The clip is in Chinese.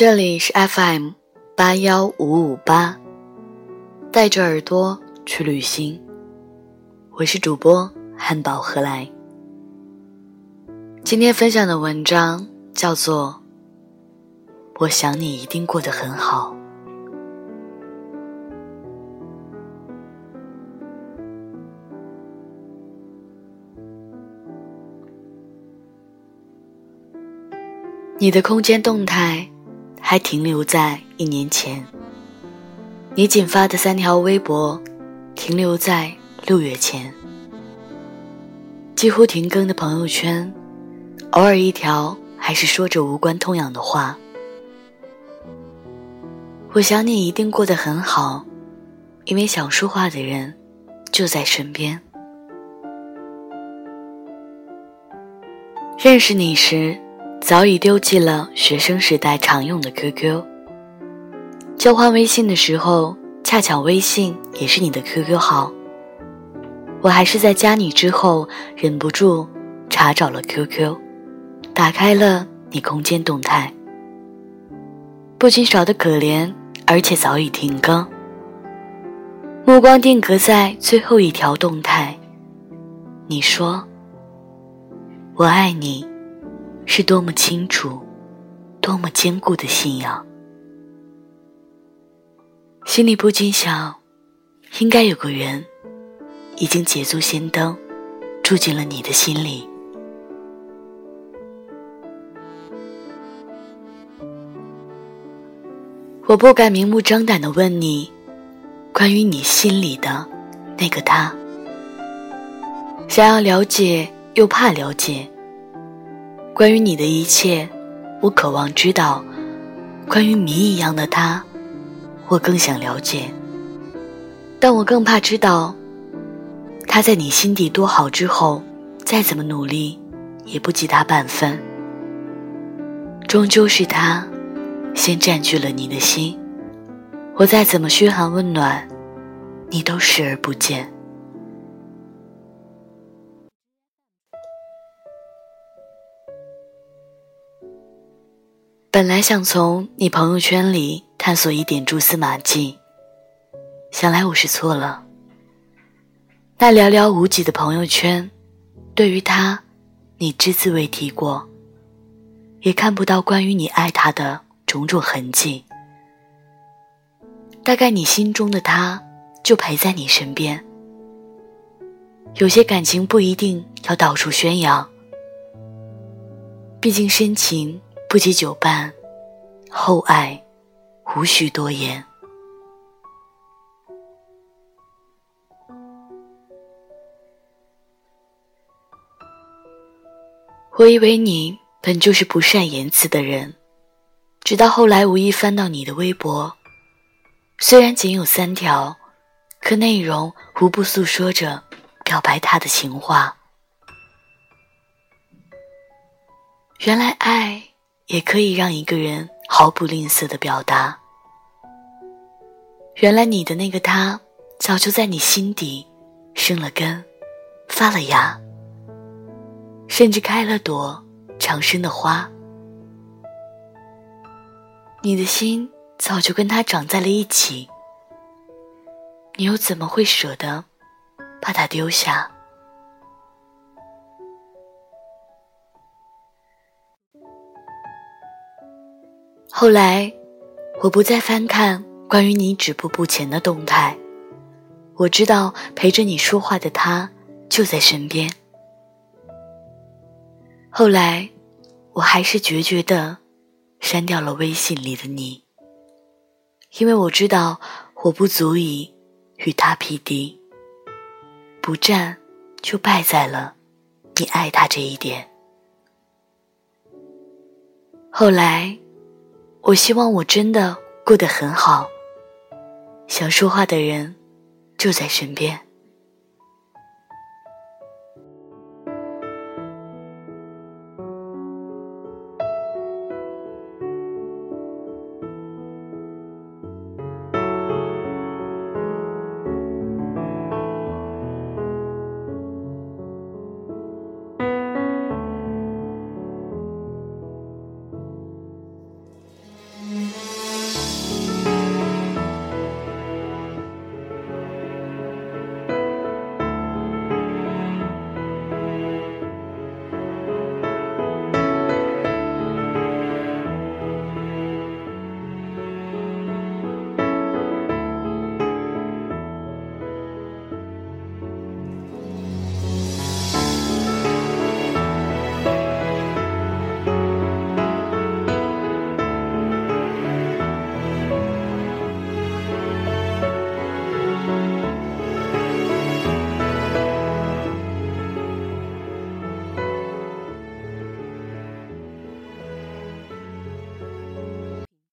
这里是 FM 八幺五五八，带着耳朵去旅行。我是主播汉堡何来。今天分享的文章叫做《我想你一定过得很好》。你的空间动态还停留在一年前，你仅发的三条微博停留在六月前，几乎停更的朋友圈，偶尔一条还是说着无关痛痒的话。我想你一定过得很好，因为想说话的人就在身边。认识你时。早已丢弃了学生时代常用的 QQ。交换微信的时候，恰巧微信也是你的 QQ 号。我还是在加你之后，忍不住查找了 QQ，打开了你空间动态，不仅少得可怜，而且早已停更。目光定格在最后一条动态，你说：“我爱你。”是多么清楚，多么坚固的信仰。心里不禁想，应该有个人，已经捷足先登，住进了你的心里。我不敢明目张胆的问你，关于你心里的那个他，想要了解又怕了解。关于你的一切，我渴望知道；关于谜一样的他，我更想了解。但我更怕知道，他在你心底多好之后，再怎么努力，也不及他半分。终究是他，先占据了你的心，我再怎么嘘寒问暖，你都视而不见。本来想从你朋友圈里探索一点蛛丝马迹，想来我是错了。那寥寥无几的朋友圈，对于他，你只字未提过，也看不到关于你爱他的种种痕迹。大概你心中的他，就陪在你身边。有些感情不一定要到处宣扬，毕竟深情。不及久伴，厚爱无需多言。我以为你本就是不善言辞的人，直到后来无意翻到你的微博，虽然仅有三条，可内容无不诉说着表白他的情话。原来爱。也可以让一个人毫不吝啬的表达。原来你的那个他，早就在你心底生了根，发了芽，甚至开了朵长生的花。你的心早就跟他长在了一起，你又怎么会舍得把他丢下？后来，我不再翻看关于你止步不前的动态。我知道陪着你说话的他就在身边。后来，我还是决绝的删掉了微信里的你，因为我知道我不足以与他匹敌。不战，就败在了你爱他这一点。后来。我希望我真的过得很好，想说话的人就在身边。